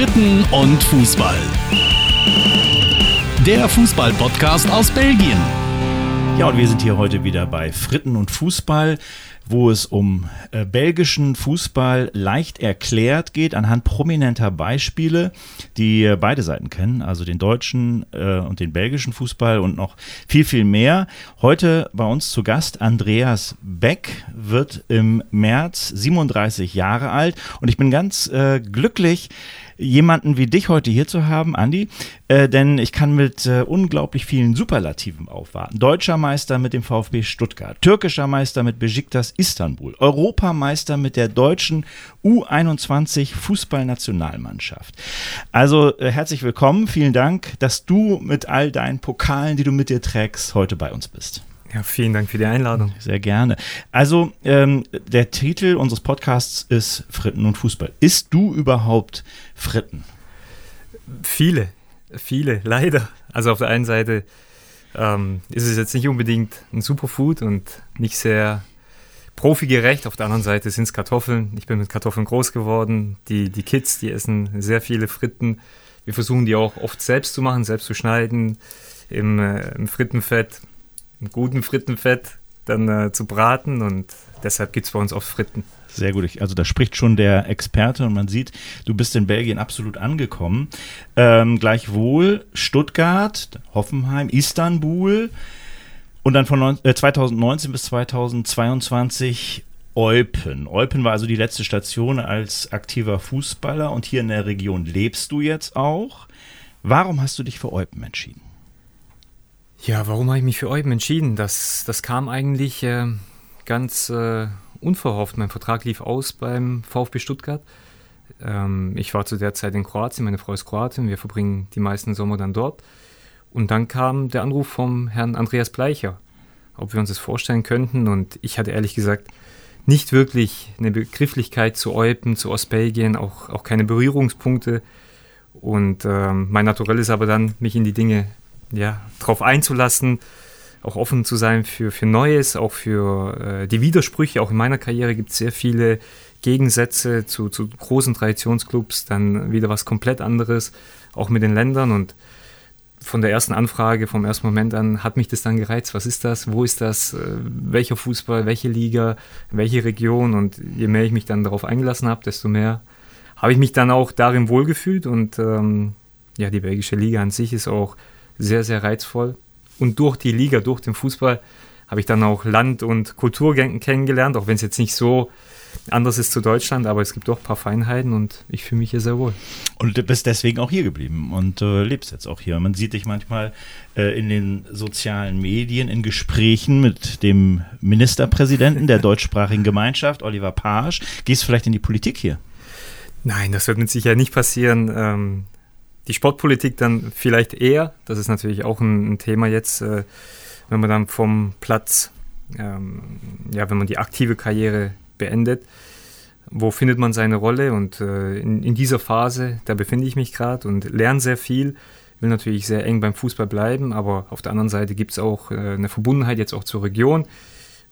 Fritten und Fußball. Der Fußball-Podcast aus Belgien. Ja, und wir sind hier heute wieder bei Fritten und Fußball, wo es um äh, belgischen Fußball leicht erklärt geht, anhand prominenter Beispiele, die äh, beide Seiten kennen, also den deutschen äh, und den belgischen Fußball und noch viel, viel mehr. Heute bei uns zu Gast Andreas Beck, wird im März 37 Jahre alt und ich bin ganz äh, glücklich, jemanden wie dich heute hier zu haben, Andi, äh, denn ich kann mit äh, unglaublich vielen Superlativen aufwarten. Deutscher Meister mit dem VfB Stuttgart, türkischer Meister mit Besiktas Istanbul, Europameister mit der deutschen U21 Fußballnationalmannschaft. Also äh, herzlich willkommen, vielen Dank, dass du mit all deinen Pokalen, die du mit dir trägst, heute bei uns bist. Ja, vielen Dank für die Einladung. Sehr gerne. Also, ähm, der Titel unseres Podcasts ist Fritten und Fußball. Isst du überhaupt Fritten? Viele, viele, leider. Also auf der einen Seite ähm, ist es jetzt nicht unbedingt ein Superfood und nicht sehr profigerecht. Auf der anderen Seite sind es Kartoffeln. Ich bin mit Kartoffeln groß geworden. Die, die Kids, die essen sehr viele Fritten. Wir versuchen die auch oft selbst zu machen, selbst zu schneiden im, äh, im Frittenfett im guten Frittenfett dann äh, zu braten und deshalb gibt es bei uns oft Fritten. Sehr gut. Also da spricht schon der Experte und man sieht, du bist in Belgien absolut angekommen. Ähm, gleichwohl Stuttgart, Hoffenheim, Istanbul und dann von äh, 2019 bis 2022 Eupen. Eupen war also die letzte Station als aktiver Fußballer und hier in der Region lebst du jetzt auch. Warum hast du dich für Eupen entschieden? Ja, warum habe ich mich für Eupen entschieden? Das, das kam eigentlich äh, ganz äh, unverhofft. Mein Vertrag lief aus beim VfB Stuttgart. Ähm, ich war zu der Zeit in Kroatien, meine Frau ist Kroatin, wir verbringen die meisten Sommer dann dort. Und dann kam der Anruf vom Herrn Andreas Bleicher, ob wir uns das vorstellen könnten. Und ich hatte ehrlich gesagt nicht wirklich eine Begrifflichkeit zu Eupen, zu Ostbelgien, auch, auch keine Berührungspunkte. Und ähm, mein Naturell ist aber dann, mich in die Dinge ja, darauf einzulassen, auch offen zu sein für, für Neues, auch für äh, die Widersprüche. Auch in meiner Karriere gibt es sehr viele Gegensätze zu, zu großen Traditionsclubs, dann wieder was komplett anderes, auch mit den Ländern. Und von der ersten Anfrage, vom ersten Moment an, hat mich das dann gereizt. Was ist das? Wo ist das? Äh, welcher Fußball? Welche Liga? Welche Region? Und je mehr ich mich dann darauf eingelassen habe, desto mehr habe ich mich dann auch darin wohlgefühlt. Und ähm, ja, die belgische Liga an sich ist auch sehr, sehr reizvoll. Und durch die Liga, durch den Fußball, habe ich dann auch Land und Kultur kennengelernt, auch wenn es jetzt nicht so anders ist zu Deutschland, aber es gibt doch ein paar Feinheiten und ich fühle mich hier sehr wohl. Und du bist deswegen auch hier geblieben und äh, lebst jetzt auch hier. Man sieht dich manchmal äh, in den sozialen Medien in Gesprächen mit dem Ministerpräsidenten der deutschsprachigen Gemeinschaft, Oliver Paasch. Gehst du vielleicht in die Politik hier? Nein, das wird mit Sicherheit nicht passieren. Ähm, die Sportpolitik dann vielleicht eher. Das ist natürlich auch ein, ein Thema jetzt, äh, wenn man dann vom Platz, ähm, ja, wenn man die aktive Karriere beendet. Wo findet man seine Rolle? Und äh, in, in, dieser Phase, da befinde ich mich gerade und lerne sehr viel. Will natürlich sehr eng beim Fußball bleiben, aber auf der anderen Seite gibt es auch äh, eine Verbundenheit jetzt auch zur Region.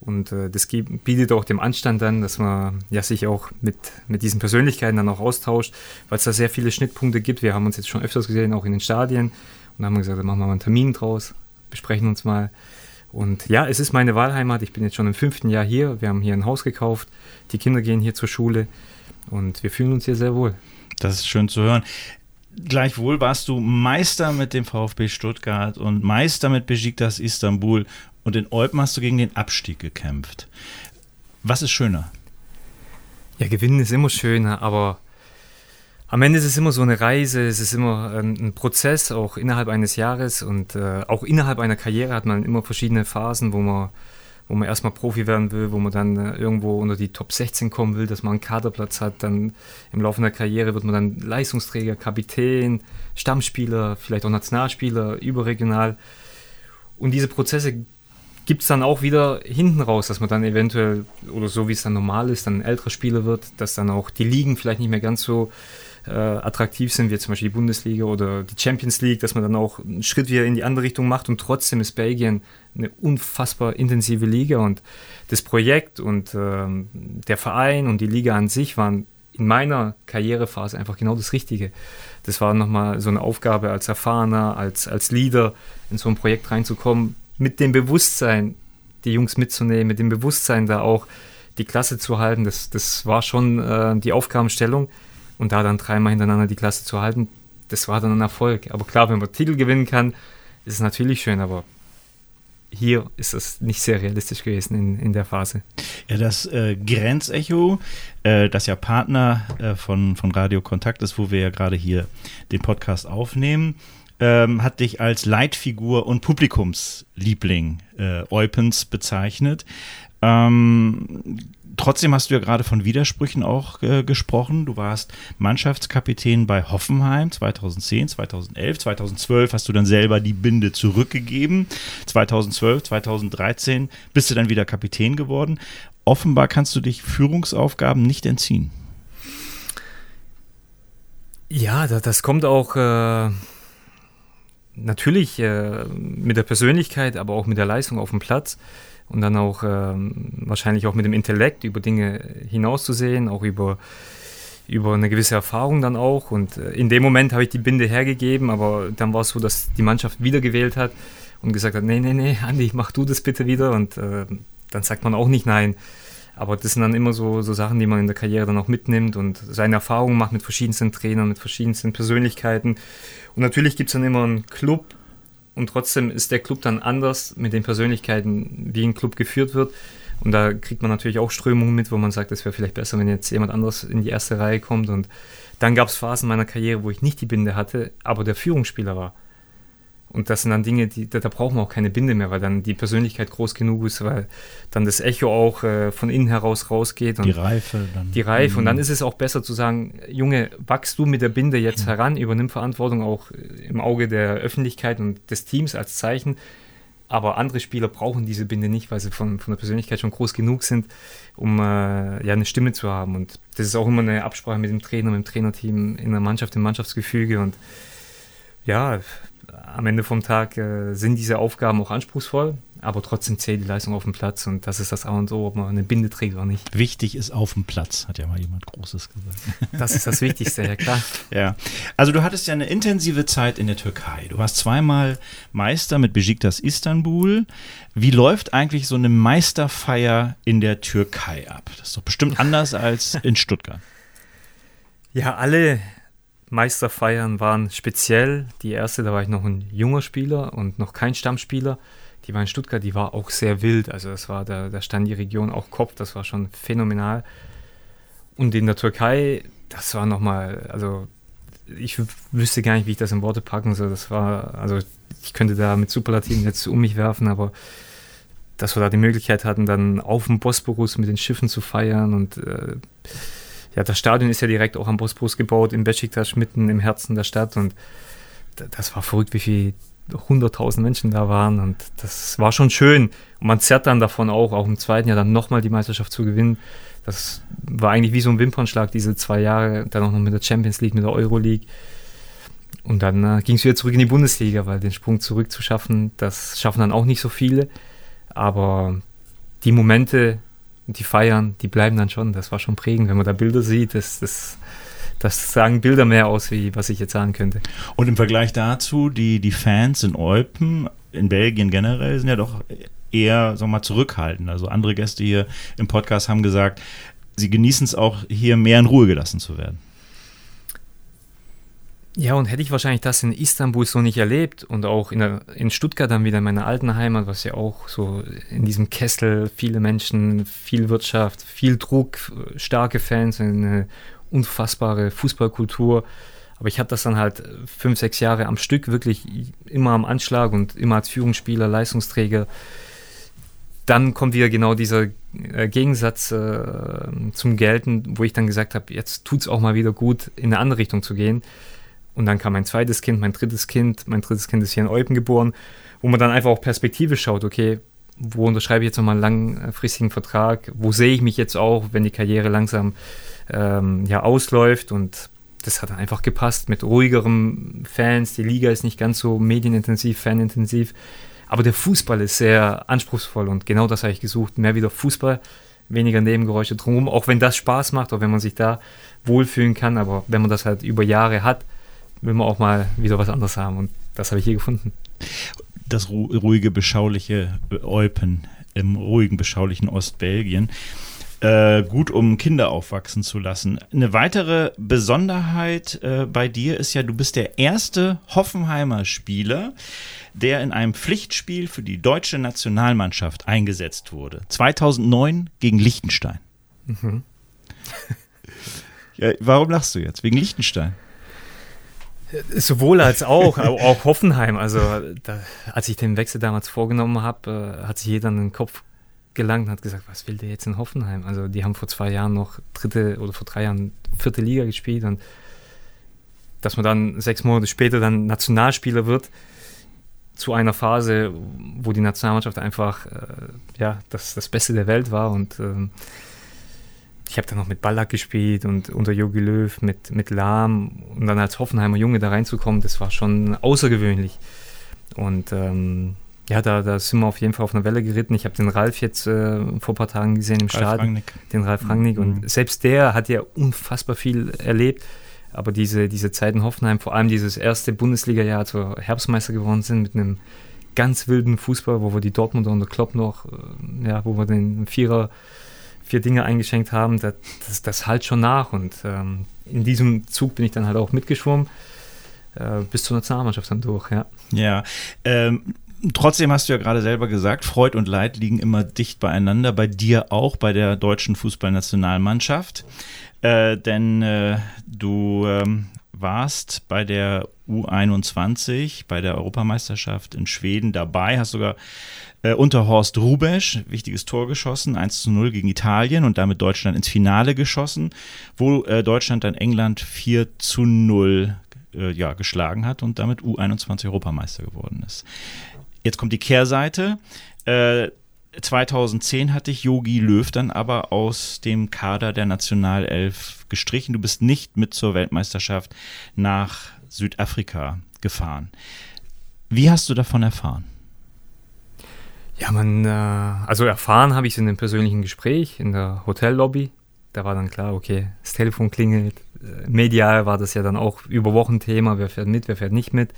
Und äh, das bietet auch dem Anstand dann, dass man ja, sich auch mit, mit diesen Persönlichkeiten dann auch austauscht, weil es da sehr viele Schnittpunkte gibt. Wir haben uns jetzt schon öfters gesehen, auch in den Stadien. Und haben gesagt, dann machen wir mal einen Termin draus, besprechen uns mal. Und ja, es ist meine Wahlheimat. Ich bin jetzt schon im fünften Jahr hier. Wir haben hier ein Haus gekauft. Die Kinder gehen hier zur Schule. Und wir fühlen uns hier sehr wohl. Das ist schön zu hören. Gleichwohl warst du Meister mit dem VfB Stuttgart und Meister mit Besiktas Istanbul und in Eupen hast du gegen den Abstieg gekämpft. Was ist schöner? Ja, gewinnen ist immer schöner, aber am Ende ist es immer so eine Reise, es ist immer ein, ein Prozess, auch innerhalb eines Jahres und äh, auch innerhalb einer Karriere hat man immer verschiedene Phasen, wo man, wo man erstmal Profi werden will, wo man dann äh, irgendwo unter die Top 16 kommen will, dass man einen Kaderplatz hat. Dann im Laufe der Karriere wird man dann Leistungsträger, Kapitän, Stammspieler, vielleicht auch Nationalspieler, überregional. Und diese Prozesse gibt es dann auch wieder hinten raus, dass man dann eventuell, oder so wie es dann normal ist, dann ein älterer Spieler wird, dass dann auch die Ligen vielleicht nicht mehr ganz so äh, attraktiv sind, wie zum Beispiel die Bundesliga oder die Champions League, dass man dann auch einen Schritt wieder in die andere Richtung macht und trotzdem ist Belgien eine unfassbar intensive Liga und das Projekt und ähm, der Verein und die Liga an sich waren in meiner Karrierephase einfach genau das Richtige. Das war nochmal so eine Aufgabe als Erfahrener, als, als Leader in so ein Projekt reinzukommen, mit dem Bewusstsein, die Jungs mitzunehmen, mit dem Bewusstsein da auch die Klasse zu halten. Das, das war schon äh, die Aufgabenstellung. Und da dann dreimal hintereinander die Klasse zu halten, das war dann ein Erfolg. Aber klar, wenn man Titel gewinnen kann, ist es natürlich schön, aber hier ist das nicht sehr realistisch gewesen in, in der Phase. Ja, das äh, Grenzecho, äh, das ja Partner äh, von, von Radio Kontakt ist, wo wir ja gerade hier den Podcast aufnehmen, ähm, hat dich als Leitfigur und Publikumsliebling äh, Eupens bezeichnet. Ähm, trotzdem hast du ja gerade von Widersprüchen auch äh, gesprochen. Du warst Mannschaftskapitän bei Hoffenheim 2010, 2011, 2012 hast du dann selber die Binde zurückgegeben. 2012, 2013 bist du dann wieder Kapitän geworden. Offenbar kannst du dich Führungsaufgaben nicht entziehen. Ja, das kommt auch äh, natürlich äh, mit der Persönlichkeit, aber auch mit der Leistung auf dem Platz und dann auch ähm, wahrscheinlich auch mit dem Intellekt über Dinge hinauszusehen, auch über, über eine gewisse Erfahrung dann auch. Und äh, in dem Moment habe ich die Binde hergegeben, aber dann war es so, dass die Mannschaft wiedergewählt hat und gesagt hat, nee, nee, nee, Andi, mach du das bitte wieder. Und äh, dann sagt man auch nicht nein. Aber das sind dann immer so, so Sachen, die man in der Karriere dann auch mitnimmt und seine Erfahrungen macht mit verschiedensten Trainern, mit verschiedensten Persönlichkeiten. Und natürlich gibt es dann immer einen Club, und trotzdem ist der Club dann anders mit den Persönlichkeiten, wie ein Club geführt wird. Und da kriegt man natürlich auch Strömungen mit, wo man sagt, es wäre vielleicht besser, wenn jetzt jemand anderes in die erste Reihe kommt. Und dann gab es Phasen meiner Karriere, wo ich nicht die Binde hatte, aber der Führungsspieler war. Und das sind dann Dinge, die, da, da braucht man auch keine Binde mehr, weil dann die Persönlichkeit groß genug ist, weil dann das Echo auch äh, von innen heraus rausgeht. Und die Reife. Dann. Die Reife. Mhm. Und dann mhm. ist es auch besser zu sagen, Junge, wachst du mit der Binde jetzt mhm. heran, übernimm Verantwortung auch im Auge der Öffentlichkeit und des Teams als Zeichen. Aber andere Spieler brauchen diese Binde nicht, weil sie von, von der Persönlichkeit schon groß genug sind, um äh, ja eine Stimme zu haben. Und das ist auch immer eine Absprache mit dem Trainer, mit dem Trainerteam, in der Mannschaft, im Mannschaftsgefüge. Und ja, am Ende vom Tag äh, sind diese Aufgaben auch anspruchsvoll, aber trotzdem zählt die Leistung auf dem Platz und das ist das A und O, ob man eine Binde trägt oder nicht. Wichtig ist auf dem Platz, hat ja mal jemand Großes gesagt. Das ist das Wichtigste, ja klar. ja, also du hattest ja eine intensive Zeit in der Türkei. Du warst zweimal Meister mit Besiktas Istanbul. Wie läuft eigentlich so eine Meisterfeier in der Türkei ab? Das ist doch bestimmt anders als in Stuttgart. Ja, alle Meisterfeiern waren speziell. Die erste, da war ich noch ein junger Spieler und noch kein Stammspieler. Die war in Stuttgart, die war auch sehr wild. Also das war, da, da stand die Region auch Kopf, das war schon phänomenal. Und in der Türkei, das war nochmal, also ich wüsste gar nicht, wie ich das in Worte packen soll. Das war, also ich könnte da mit Superlativen jetzt um mich werfen, aber dass wir da die Möglichkeit hatten, dann auf dem Bosporus mit den Schiffen zu feiern und äh, ja, das Stadion ist ja direkt auch am Bosporus gebaut, in Besiktas, mitten im Herzen der Stadt und das war verrückt, wie viele 100.000 Menschen da waren und das war schon schön. Und man zerrt dann davon auch, auch im zweiten Jahr dann nochmal die Meisterschaft zu gewinnen. Das war eigentlich wie so ein Wimpernschlag, diese zwei Jahre, dann auch noch mit der Champions League, mit der Euroleague. Und dann äh, ging es wieder zurück in die Bundesliga, weil den Sprung zurück zu schaffen, das schaffen dann auch nicht so viele. Aber die Momente, und die feiern, die bleiben dann schon. Das war schon prägend, wenn man da Bilder sieht. Das, das, das sagen Bilder mehr aus, wie was ich jetzt sagen könnte. Und im Vergleich dazu, die, die Fans in Eupen, in Belgien generell, sind ja doch eher, sagen wir mal, zurückhaltend. Also andere Gäste hier im Podcast haben gesagt, sie genießen es auch hier mehr in Ruhe gelassen zu werden. Ja, und hätte ich wahrscheinlich das in Istanbul so nicht erlebt und auch in, der, in Stuttgart dann wieder in meiner alten Heimat, was ja auch so in diesem Kessel, viele Menschen, viel Wirtschaft, viel Druck, starke Fans, eine unfassbare Fußballkultur. Aber ich habe das dann halt fünf, sechs Jahre am Stück wirklich immer am Anschlag und immer als Führungsspieler, Leistungsträger. Dann kommt wieder genau dieser äh, Gegensatz äh, zum Gelten, wo ich dann gesagt habe, jetzt tut es auch mal wieder gut, in eine andere Richtung zu gehen. Und dann kam mein zweites Kind, mein drittes Kind. Mein drittes Kind ist hier in Eupen geboren, wo man dann einfach auch Perspektive schaut, okay, wo unterschreibe ich jetzt nochmal einen langfristigen Vertrag? Wo sehe ich mich jetzt auch, wenn die Karriere langsam ähm, ja, ausläuft? Und das hat dann einfach gepasst mit ruhigerem Fans. Die Liga ist nicht ganz so medienintensiv, fanintensiv. Aber der Fußball ist sehr anspruchsvoll und genau das habe ich gesucht. Mehr wieder Fußball, weniger Nebengeräusche drumherum, auch wenn das Spaß macht, auch wenn man sich da wohlfühlen kann, aber wenn man das halt über Jahre hat, will man auch mal wieder was anderes haben und das habe ich hier gefunden. Das ruhige, beschauliche Eupen im ruhigen, beschaulichen Ostbelgien. Äh, gut, um Kinder aufwachsen zu lassen. Eine weitere Besonderheit äh, bei dir ist ja, du bist der erste Hoffenheimer Spieler, der in einem Pflichtspiel für die deutsche Nationalmannschaft eingesetzt wurde. 2009 gegen Liechtenstein. Mhm. ja, warum lachst du jetzt? Wegen Liechtenstein? Sowohl als auch, auch Hoffenheim. Also, da, als ich den Wechsel damals vorgenommen habe, äh, hat sich jeder in den Kopf gelangt und hat gesagt, was will der jetzt in Hoffenheim? Also, die haben vor zwei Jahren noch dritte oder vor drei Jahren vierte Liga gespielt und dass man dann sechs Monate später dann Nationalspieler wird zu einer Phase, wo die Nationalmannschaft einfach äh, ja, das, das Beste der Welt war und ähm, ich habe dann noch mit Ballack gespielt und unter Jogi Löw mit, mit Lahm und dann als Hoffenheimer Junge da reinzukommen, das war schon außergewöhnlich. Und ähm, ja, da, da sind wir auf jeden Fall auf einer Welle geritten. Ich habe den Ralf jetzt äh, vor ein paar Tagen gesehen im Ralf Stadion, Rangnick. den Ralf Rangnick. Mhm. Und selbst der hat ja unfassbar viel erlebt. Aber diese, diese Zeit in Hoffenheim, vor allem dieses erste Bundesliga-Jahr, als wir Herbstmeister geworden sind, mit einem ganz wilden Fußball, wo wir die Dortmunder und der Klopp noch, äh, ja, wo wir den Vierer vier Dinge eingeschenkt haben, das, das, das halt schon nach. Und ähm, in diesem Zug bin ich dann halt auch mitgeschwommen, äh, bis zur Nationalmannschaft dann durch, ja. Ja, ähm, Trotzdem hast du ja gerade selber gesagt, Freud und Leid liegen immer dicht beieinander, bei dir auch, bei der deutschen Fußballnationalmannschaft. Äh, denn äh, du ähm, warst bei der U21, bei der Europameisterschaft in Schweden dabei, hast sogar äh, unter Horst Rubesch, wichtiges Tor geschossen, 1 zu 0 gegen Italien und damit Deutschland ins Finale geschossen, wo äh, Deutschland dann England 4 zu 0 äh, ja, geschlagen hat und damit U21 Europameister geworden ist. Jetzt kommt die Kehrseite. 2010 äh, hatte ich Yogi Löw dann aber aus dem Kader der Nationalelf gestrichen. Du bist nicht mit zur Weltmeisterschaft nach Südafrika gefahren. Wie hast du davon erfahren? Ja, man, äh, also erfahren habe ich es in einem persönlichen Gespräch in der Hotellobby. Da war dann klar, okay, das Telefon klingelt. Äh, medial war das ja dann auch über Wochen Thema, wer fährt mit, wer fährt nicht mit.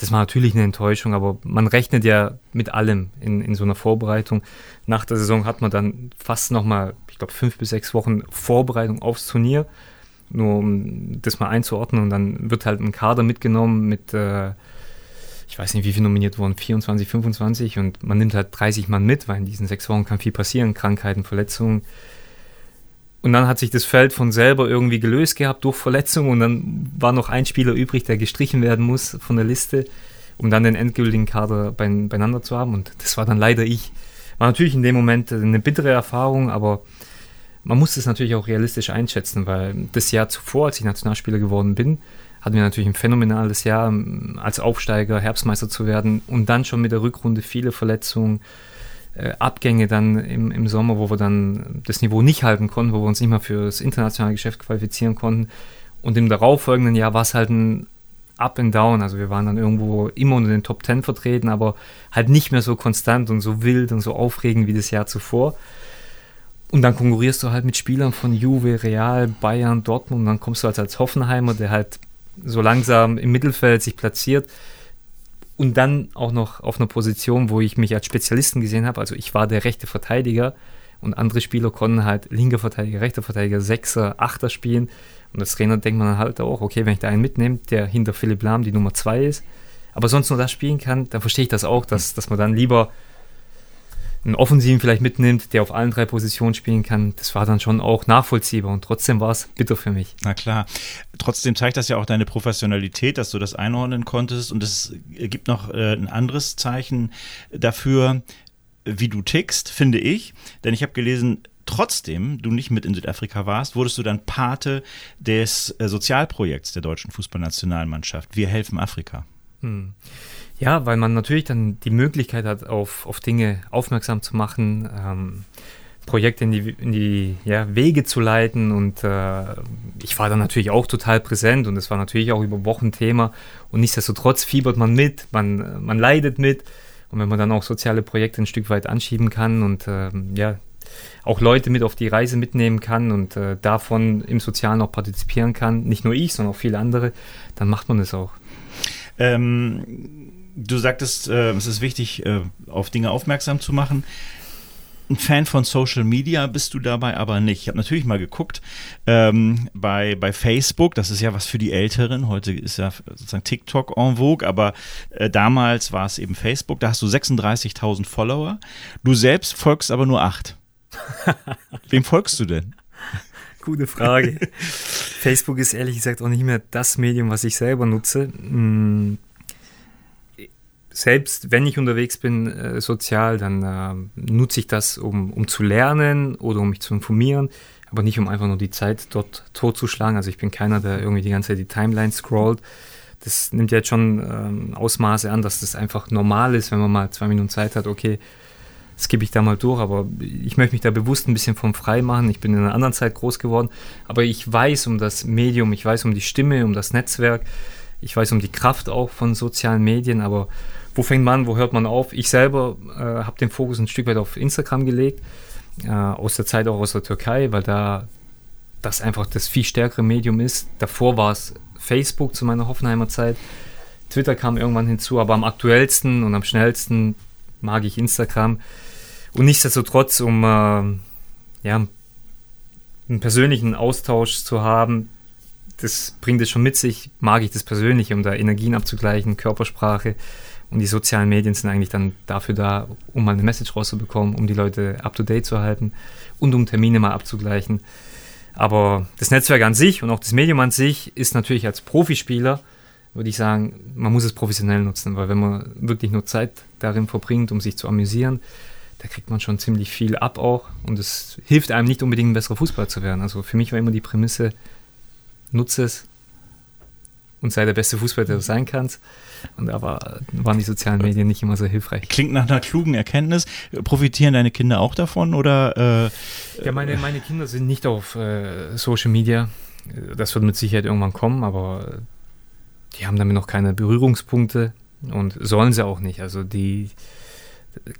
Das war natürlich eine Enttäuschung, aber man rechnet ja mit allem in, in so einer Vorbereitung. Nach der Saison hat man dann fast nochmal, ich glaube, fünf bis sechs Wochen Vorbereitung aufs Turnier, nur um das mal einzuordnen. Und dann wird halt ein Kader mitgenommen mit äh, ich weiß nicht, wie viele nominiert wurden, 24, 25 und man nimmt halt 30 Mann mit, weil in diesen sechs Wochen kann viel passieren, Krankheiten, Verletzungen. Und dann hat sich das Feld von selber irgendwie gelöst gehabt durch Verletzungen und dann war noch ein Spieler übrig, der gestrichen werden muss von der Liste, um dann den endgültigen Kader beieinander zu haben. Und das war dann leider ich. War natürlich in dem Moment eine bittere Erfahrung, aber man muss es natürlich auch realistisch einschätzen, weil das Jahr zuvor, als ich Nationalspieler geworden bin, hatten wir natürlich ein phänomenales Jahr, als Aufsteiger Herbstmeister zu werden und dann schon mit der Rückrunde viele Verletzungen, Abgänge dann im, im Sommer, wo wir dann das Niveau nicht halten konnten, wo wir uns nicht mal für das internationale Geschäft qualifizieren konnten. Und im darauffolgenden Jahr war es halt ein Up and Down. Also wir waren dann irgendwo immer unter den Top Ten vertreten, aber halt nicht mehr so konstant und so wild und so aufregend wie das Jahr zuvor. Und dann konkurrierst du halt mit Spielern von Juve, Real, Bayern, Dortmund und dann kommst du halt als Hoffenheimer, der halt so langsam im Mittelfeld sich platziert und dann auch noch auf einer Position, wo ich mich als Spezialisten gesehen habe. Also ich war der rechte Verteidiger und andere Spieler konnten halt linker Verteidiger, rechter Verteidiger, Sechser, Achter spielen. Und als Trainer denkt man halt auch, okay, wenn ich da einen mitnehme, der hinter Philipp Lahm die Nummer zwei ist, aber sonst nur das spielen kann, dann verstehe ich das auch, dass, dass man dann lieber einen Offensiven vielleicht mitnimmt, der auf allen drei Positionen spielen kann, das war dann schon auch nachvollziehbar und trotzdem war es bitter für mich. Na klar. Trotzdem zeigt das ja auch deine Professionalität, dass du das einordnen konntest und es gibt noch äh, ein anderes Zeichen dafür, wie du tickst, finde ich, denn ich habe gelesen, trotzdem du nicht mit in Südafrika warst, wurdest du dann Pate des äh, Sozialprojekts der deutschen Fußballnationalmannschaft. Wir helfen Afrika. Hm. Ja, weil man natürlich dann die Möglichkeit hat, auf, auf Dinge aufmerksam zu machen, ähm, Projekte in die, in die ja, Wege zu leiten. Und äh, ich war dann natürlich auch total präsent und es war natürlich auch über Wochen Thema. Und nichtsdestotrotz fiebert man mit, man, man leidet mit. Und wenn man dann auch soziale Projekte ein Stück weit anschieben kann und äh, ja, auch Leute mit auf die Reise mitnehmen kann und äh, davon im Sozialen auch partizipieren kann, nicht nur ich, sondern auch viele andere, dann macht man das auch. Ähm, du sagtest, äh, es ist wichtig, äh, auf Dinge aufmerksam zu machen. Ein Fan von Social Media bist du dabei aber nicht. Ich habe natürlich mal geguckt ähm, bei, bei Facebook, das ist ja was für die Älteren. Heute ist ja sozusagen TikTok en vogue, aber äh, damals war es eben Facebook. Da hast du 36.000 Follower. Du selbst folgst aber nur acht. Wem folgst du denn? Gute Frage. Facebook ist ehrlich gesagt auch nicht mehr das Medium, was ich selber nutze. Hm selbst wenn ich unterwegs bin äh, sozial, dann äh, nutze ich das, um, um zu lernen oder um mich zu informieren, aber nicht um einfach nur die Zeit dort totzuschlagen. Also ich bin keiner, der irgendwie die ganze Zeit die Timeline scrollt. Das nimmt ja jetzt schon ähm, Ausmaße an, dass das einfach normal ist, wenn man mal zwei Minuten Zeit hat, okay, skippe ich da mal durch, aber ich möchte mich da bewusst ein bisschen vom frei machen. Ich bin in einer anderen Zeit groß geworden, aber ich weiß um das Medium, ich weiß um die Stimme, um das Netzwerk, ich weiß um die Kraft auch von sozialen Medien, aber wo fängt man an, wo hört man auf? Ich selber äh, habe den Fokus ein Stück weit auf Instagram gelegt, äh, aus der Zeit auch aus der Türkei, weil da das einfach das viel stärkere Medium ist. Davor war es Facebook zu meiner Hoffenheimer Zeit. Twitter kam irgendwann hinzu, aber am aktuellsten und am schnellsten mag ich Instagram. Und nichtsdestotrotz, um äh, ja, einen persönlichen Austausch zu haben, das bringt es schon mit sich, mag ich das persönlich, um da Energien abzugleichen, Körpersprache. Und die sozialen Medien sind eigentlich dann dafür da, um mal eine Message rauszubekommen, um die Leute up-to-date zu halten und um Termine mal abzugleichen. Aber das Netzwerk an sich und auch das Medium an sich ist natürlich als Profispieler, würde ich sagen, man muss es professionell nutzen, weil wenn man wirklich nur Zeit darin verbringt, um sich zu amüsieren, da kriegt man schon ziemlich viel ab auch und es hilft einem nicht unbedingt ein besserer Fußballer zu werden. Also für mich war immer die Prämisse, nutze es und sei der beste Fußballer, der du sein kannst. Und da war, waren die sozialen Medien nicht immer so hilfreich. Klingt nach einer klugen Erkenntnis. Profitieren deine Kinder auch davon oder? Äh, ja, meine, meine Kinder sind nicht auf äh, Social Media. Das wird mit Sicherheit irgendwann kommen, aber die haben damit noch keine Berührungspunkte und sollen sie auch nicht. Also die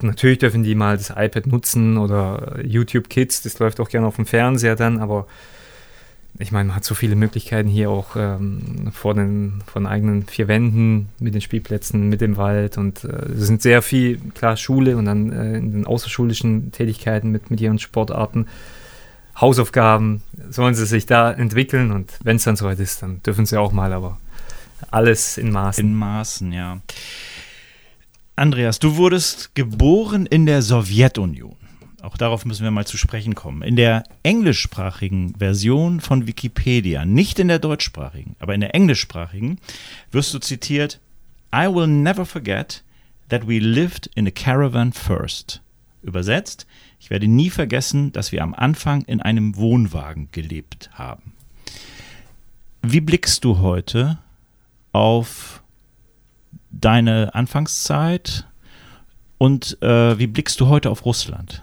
natürlich dürfen die mal das iPad nutzen oder YouTube Kids, das läuft auch gerne auf dem Fernseher dann, aber ich meine, man hat so viele Möglichkeiten hier auch ähm, vor den von eigenen vier Wänden mit den Spielplätzen, mit dem Wald und äh, es sind sehr viel, klar, Schule und dann äh, in den außerschulischen Tätigkeiten mit, mit ihren Sportarten, Hausaufgaben, sollen sie sich da entwickeln und wenn es dann soweit ist, dann dürfen sie auch mal, aber alles in Maßen. In Maßen, ja. Andreas, du wurdest geboren in der Sowjetunion. Auch darauf müssen wir mal zu sprechen kommen. In der englischsprachigen Version von Wikipedia, nicht in der deutschsprachigen, aber in der englischsprachigen, wirst du zitiert: I will never forget that we lived in a caravan first. Übersetzt, ich werde nie vergessen, dass wir am Anfang in einem Wohnwagen gelebt haben. Wie blickst du heute auf deine Anfangszeit und äh, wie blickst du heute auf Russland?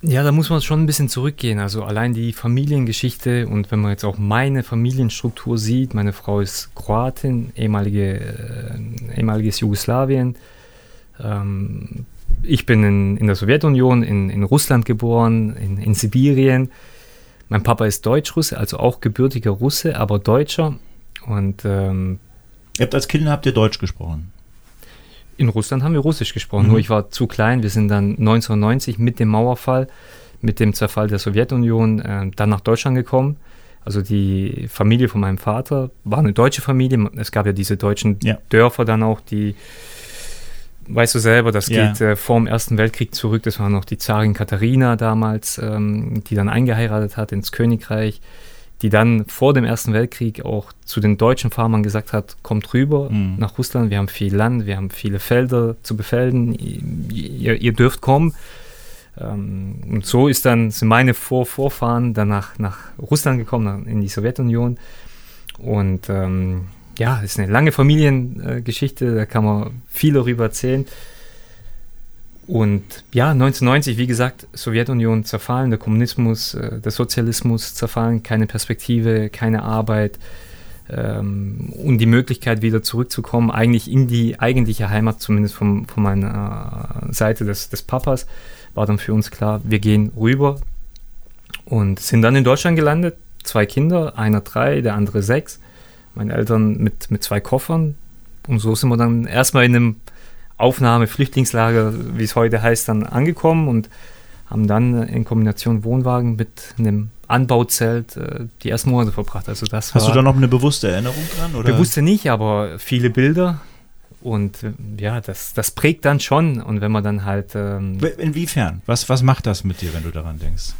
Ja, da muss man schon ein bisschen zurückgehen. Also allein die Familiengeschichte und wenn man jetzt auch meine Familienstruktur sieht, meine Frau ist Kroatin, ehemalige, äh, ehemaliges Jugoslawien. Ähm, ich bin in, in der Sowjetunion, in, in Russland geboren, in, in Sibirien. Mein Papa ist Deutsch-Russe, also auch gebürtiger Russe, aber Deutscher. Und ähm, ihr habt als Kinder habt ihr Deutsch gesprochen? In Russland haben wir Russisch gesprochen, mhm. nur ich war zu klein. Wir sind dann 1990 mit dem Mauerfall, mit dem Zerfall der Sowjetunion äh, dann nach Deutschland gekommen. Also die Familie von meinem Vater war eine deutsche Familie. Es gab ja diese deutschen ja. Dörfer dann auch, die, weißt du selber, das ja. geht äh, vor dem Ersten Weltkrieg zurück. Das war noch die Zarin Katharina damals, ähm, die dann eingeheiratet hat ins Königreich die dann vor dem Ersten Weltkrieg auch zu den deutschen Farmern gesagt hat, kommt rüber mhm. nach Russland, wir haben viel Land, wir haben viele Felder zu befelden, ihr, ihr dürft kommen. Ähm, und so ist dann, sind meine Vor Vorfahren dann nach, Russland gekommen, in die Sowjetunion. Und ähm, ja, es ist eine lange Familiengeschichte, da kann man viel darüber erzählen. Und ja, 1990, wie gesagt, Sowjetunion zerfallen, der Kommunismus, äh, der Sozialismus zerfallen, keine Perspektive, keine Arbeit. ähm, und die Möglichkeit wieder zurückzukommen, eigentlich in die eigentliche Heimat, zumindest vom, von meiner äh, Seite des, des Papas, war dann für uns klar, wir gehen rüber und sind dann in Deutschland gelandet. Zwei Kinder, einer drei, der andere sechs. Meine Eltern mit, mit zwei Koffern. Und so sind wir dann erstmal in einem Aufnahme-Flüchtlingslager, wie es heute heißt, dann angekommen und haben dann in Kombination Wohnwagen mit einem Anbauzelt äh, die ersten Monate verbracht. Also das Hast du da noch eine bewusste Erinnerung dran? Oder? Bewusste nicht, aber viele Bilder. Und äh, ja, das, das prägt dann schon. Und wenn man dann halt. Ähm, Inwiefern? Was, was macht das mit dir, wenn du daran denkst?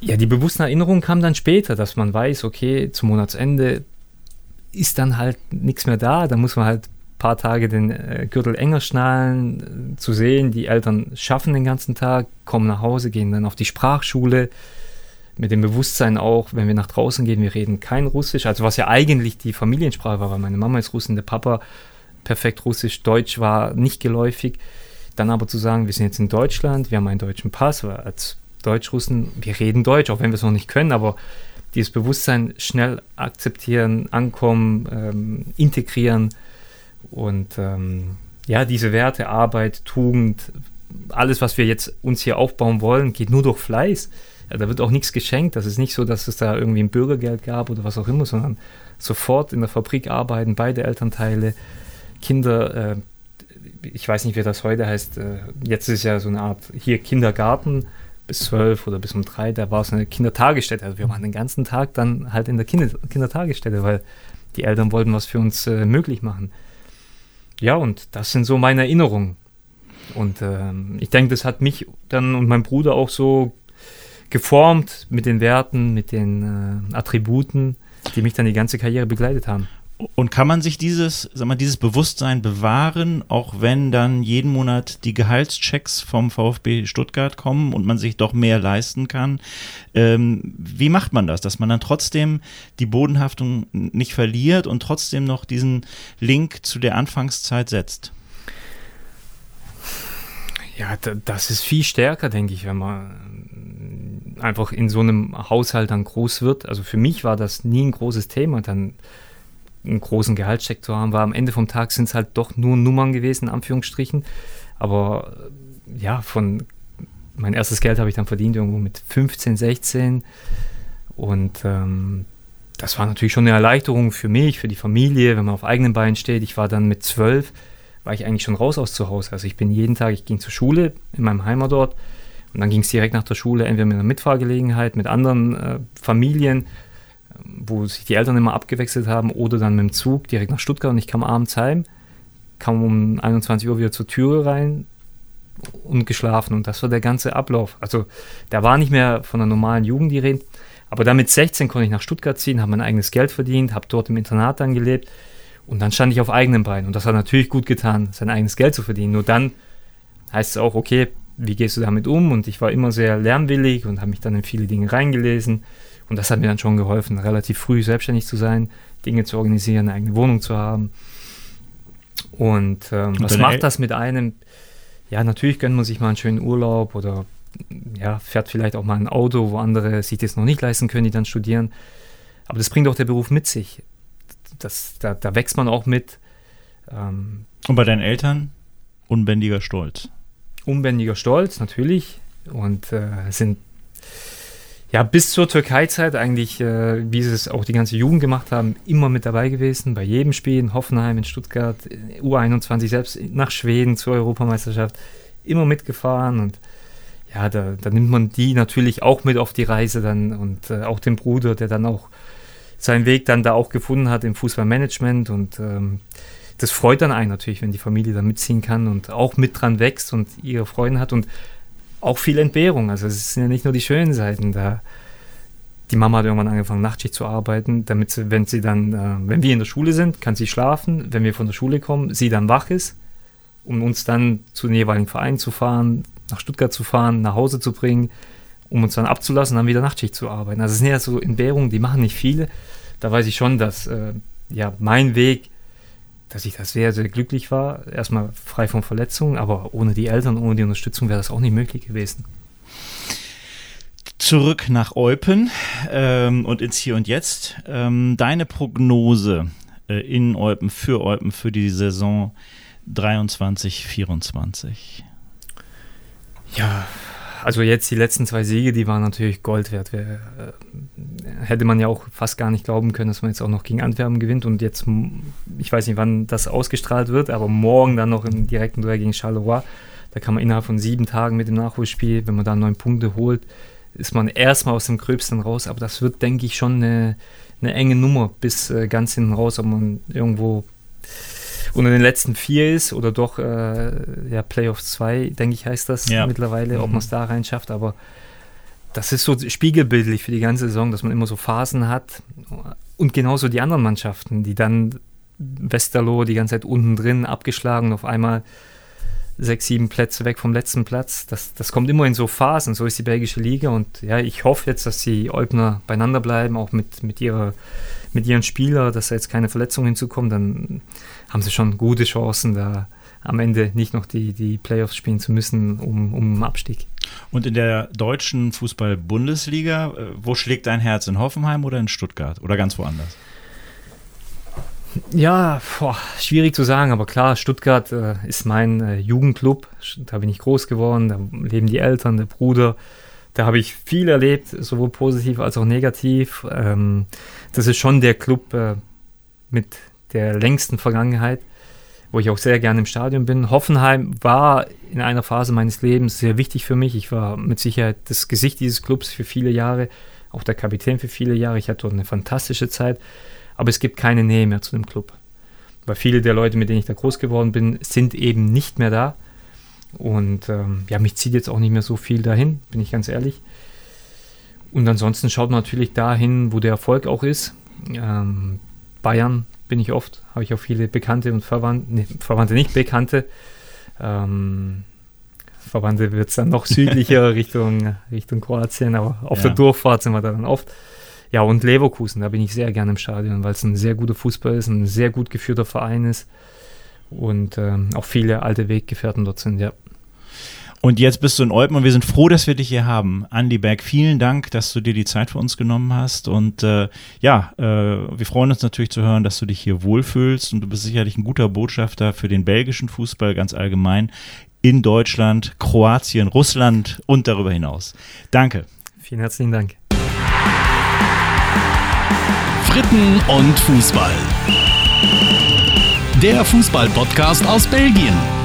Ja, die bewussten Erinnerungen kamen dann später, dass man weiß, okay, zum Monatsende ist dann halt nichts mehr da. Da muss man halt paar Tage den äh, Gürtel enger schnallen, äh, zu sehen, die Eltern schaffen den ganzen Tag, kommen nach Hause, gehen dann auf die Sprachschule. Mit dem Bewusstsein auch, wenn wir nach draußen gehen, wir reden kein Russisch, also was ja eigentlich die Familiensprache war, weil meine Mama ist Russin, der Papa perfekt Russisch, Deutsch war nicht geläufig. Dann aber zu sagen, wir sind jetzt in Deutschland, wir haben einen deutschen Pass, als Deutschrussen, wir reden Deutsch, auch wenn wir es noch nicht können, aber dieses Bewusstsein schnell akzeptieren, ankommen, ähm, integrieren und ähm, ja, diese Werte, Arbeit, Tugend, alles, was wir jetzt uns hier aufbauen wollen, geht nur durch Fleiß. Ja, da wird auch nichts geschenkt. Das ist nicht so, dass es da irgendwie ein Bürgergeld gab oder was auch immer, sondern sofort in der Fabrik arbeiten, beide Elternteile, Kinder, äh, ich weiß nicht, wie das heute heißt. Äh, jetzt ist ja so eine Art hier Kindergarten bis zwölf oder bis um drei, da war es eine Kindertagesstätte. Also wir waren den ganzen Tag dann halt in der Kinder Kindertagesstätte, weil die Eltern wollten was für uns äh, möglich machen. Ja, und das sind so meine Erinnerungen. Und ähm, ich denke, das hat mich dann und mein Bruder auch so geformt mit den Werten, mit den äh, Attributen, die mich dann die ganze Karriere begleitet haben. Und kann man sich dieses, sag mal, dieses Bewusstsein bewahren, auch wenn dann jeden Monat die Gehaltschecks vom VfB Stuttgart kommen und man sich doch mehr leisten kann? Ähm, wie macht man das, dass man dann trotzdem die Bodenhaftung nicht verliert und trotzdem noch diesen Link zu der Anfangszeit setzt? Ja, das ist viel stärker, denke ich, wenn man einfach in so einem Haushalt dann groß wird. Also für mich war das nie ein großes Thema, dann einen großen Gehaltscheck zu haben, weil am Ende vom Tag sind es halt doch nur Nummern gewesen, in Anführungsstrichen. Aber ja, von mein erstes Geld habe ich dann verdient irgendwo mit 15, 16 und ähm, das war natürlich schon eine Erleichterung für mich, für die Familie, wenn man auf eigenen Beinen steht. Ich war dann mit 12, war ich eigentlich schon raus aus zu Hause. Also ich bin jeden Tag, ich ging zur Schule in meinem Heimatort und dann ging es direkt nach der Schule entweder mit einer Mitfahrgelegenheit, mit anderen äh, Familien wo sich die Eltern immer abgewechselt haben oder dann mit dem Zug direkt nach Stuttgart und ich kam abends heim, kam um 21 Uhr wieder zur Türe rein und geschlafen und das war der ganze Ablauf. Also da war nicht mehr von einer normalen Jugend die Rede, aber dann mit 16 konnte ich nach Stuttgart ziehen, habe mein eigenes Geld verdient, habe dort im Internat dann gelebt und dann stand ich auf eigenen Beinen und das hat natürlich gut getan, sein eigenes Geld zu verdienen. Nur dann heißt es auch, okay, wie gehst du damit um? Und ich war immer sehr lernwillig und habe mich dann in viele Dinge reingelesen und das hat mir dann schon geholfen, relativ früh selbstständig zu sein, Dinge zu organisieren, eine eigene Wohnung zu haben. Und, ähm, Und was macht das mit einem? Ja, natürlich gönnt man sich mal einen schönen Urlaub oder ja, fährt vielleicht auch mal ein Auto, wo andere sich das noch nicht leisten können, die dann studieren. Aber das bringt auch der Beruf mit sich. Das, da, da wächst man auch mit. Ähm, Und bei deinen Eltern unbändiger Stolz. Unbändiger Stolz, natürlich. Und äh, sind ja, bis zur Türkei-Zeit eigentlich, äh, wie sie es auch die ganze Jugend gemacht haben, immer mit dabei gewesen. Bei jedem Spiel in Hoffenheim, in Stuttgart, U21, selbst nach Schweden zur Europameisterschaft, immer mitgefahren. Und ja, da, da nimmt man die natürlich auch mit auf die Reise dann und äh, auch den Bruder, der dann auch seinen Weg dann da auch gefunden hat im Fußballmanagement. Und ähm, das freut dann einen natürlich, wenn die Familie da mitziehen kann und auch mit dran wächst und ihre Freunde hat. Und auch viel Entbehrung. Also es sind ja nicht nur die schönen Seiten da. Die Mama hat irgendwann angefangen, Nachtschicht zu arbeiten, damit sie, wenn sie dann, äh, wenn wir in der Schule sind, kann sie schlafen. Wenn wir von der Schule kommen, sie dann wach ist, um uns dann zu den jeweiligen Vereinen zu fahren, nach Stuttgart zu fahren, nach Hause zu bringen, um uns dann abzulassen, dann wieder Nachtschicht zu arbeiten. Also es sind ja so Entbehrungen, die machen nicht viele. Da weiß ich schon, dass äh, ja mein Weg dass ich da sehr, sehr glücklich war. Erstmal frei von Verletzungen, aber ohne die Eltern, ohne die Unterstützung wäre das auch nicht möglich gewesen. zurück nach Eupen ähm, und ins Hier und Jetzt. Ähm, deine Prognose äh, in Eupen, für Eupen, für die Saison 23, 24? Ja, also jetzt die letzten zwei Siege, die waren natürlich Gold wert. Wer, äh, hätte man ja auch fast gar nicht glauben können, dass man jetzt auch noch gegen Antwerpen gewinnt und jetzt, ich weiß nicht, wann das ausgestrahlt wird, aber morgen dann noch im direkten Duell gegen Charleroi. Da kann man innerhalb von sieben Tagen mit dem Nachholspiel, wenn man da neun Punkte holt, ist man erstmal aus dem Gröbsten raus. Aber das wird, denke ich, schon eine, eine enge Nummer bis äh, ganz hinten raus, ob man irgendwo unter den letzten vier ist oder doch äh, ja, Playoffs 2, denke ich, heißt das ja. mittlerweile, mhm. ob man es da rein schafft. Aber das ist so spiegelbildlich für die ganze Saison, dass man immer so Phasen hat. Und genauso die anderen Mannschaften, die dann Westerlo die ganze Zeit unten drin abgeschlagen, auf einmal sechs, sieben Plätze weg vom letzten Platz. Das, das kommt immer in so Phasen. So ist die belgische Liga. Und ja, ich hoffe jetzt, dass die Eubner beieinander bleiben, auch mit, mit, ihrer, mit ihren Spielern, dass da jetzt keine Verletzungen hinzukommen. Dann haben sie schon gute Chancen, da am Ende nicht noch die, die Playoffs spielen zu müssen um, um Abstieg. Und in der deutschen Fußball-Bundesliga, äh, wo schlägt dein Herz? In Hoffenheim oder in Stuttgart? Oder ganz woanders? Ja, boah, schwierig zu sagen, aber klar, Stuttgart äh, ist mein äh, Jugendclub. Da bin ich groß geworden, da leben die Eltern, der Bruder. Da habe ich viel erlebt, sowohl positiv als auch negativ. Ähm, das ist schon der Club äh, mit der längsten Vergangenheit, wo ich auch sehr gerne im Stadion bin. Hoffenheim war in einer Phase meines Lebens sehr wichtig für mich. Ich war mit Sicherheit das Gesicht dieses Clubs für viele Jahre, auch der Kapitän für viele Jahre. Ich hatte dort eine fantastische Zeit aber es gibt keine Nähe mehr zu dem Club. Weil viele der Leute, mit denen ich da groß geworden bin, sind eben nicht mehr da. Und ähm, ja, mich zieht jetzt auch nicht mehr so viel dahin, bin ich ganz ehrlich. Und ansonsten schaut man natürlich dahin, wo der Erfolg auch ist. Ähm, Bayern bin ich oft, habe ich auch viele Bekannte und Verwandte, nee, Verwandte nicht Bekannte. Ähm, Verwandte wird es dann noch südlicher Richtung, Richtung Kroatien, aber auf ja. der Durchfahrt sind wir da dann oft. Ja, und Leverkusen, da bin ich sehr gerne im Stadion, weil es ein sehr guter Fußball ist, ein sehr gut geführter Verein ist und ähm, auch viele alte Weggefährten dort sind, ja. Und jetzt bist du in Eupen und wir sind froh, dass wir dich hier haben. Andy Berg, vielen Dank, dass du dir die Zeit für uns genommen hast. Und äh, ja, äh, wir freuen uns natürlich zu hören, dass du dich hier wohlfühlst. Und du bist sicherlich ein guter Botschafter für den belgischen Fußball ganz allgemein in Deutschland, Kroatien, Russland und darüber hinaus. Danke. Vielen herzlichen Dank. Fritten und Fußball. Der Fußball-Podcast aus Belgien.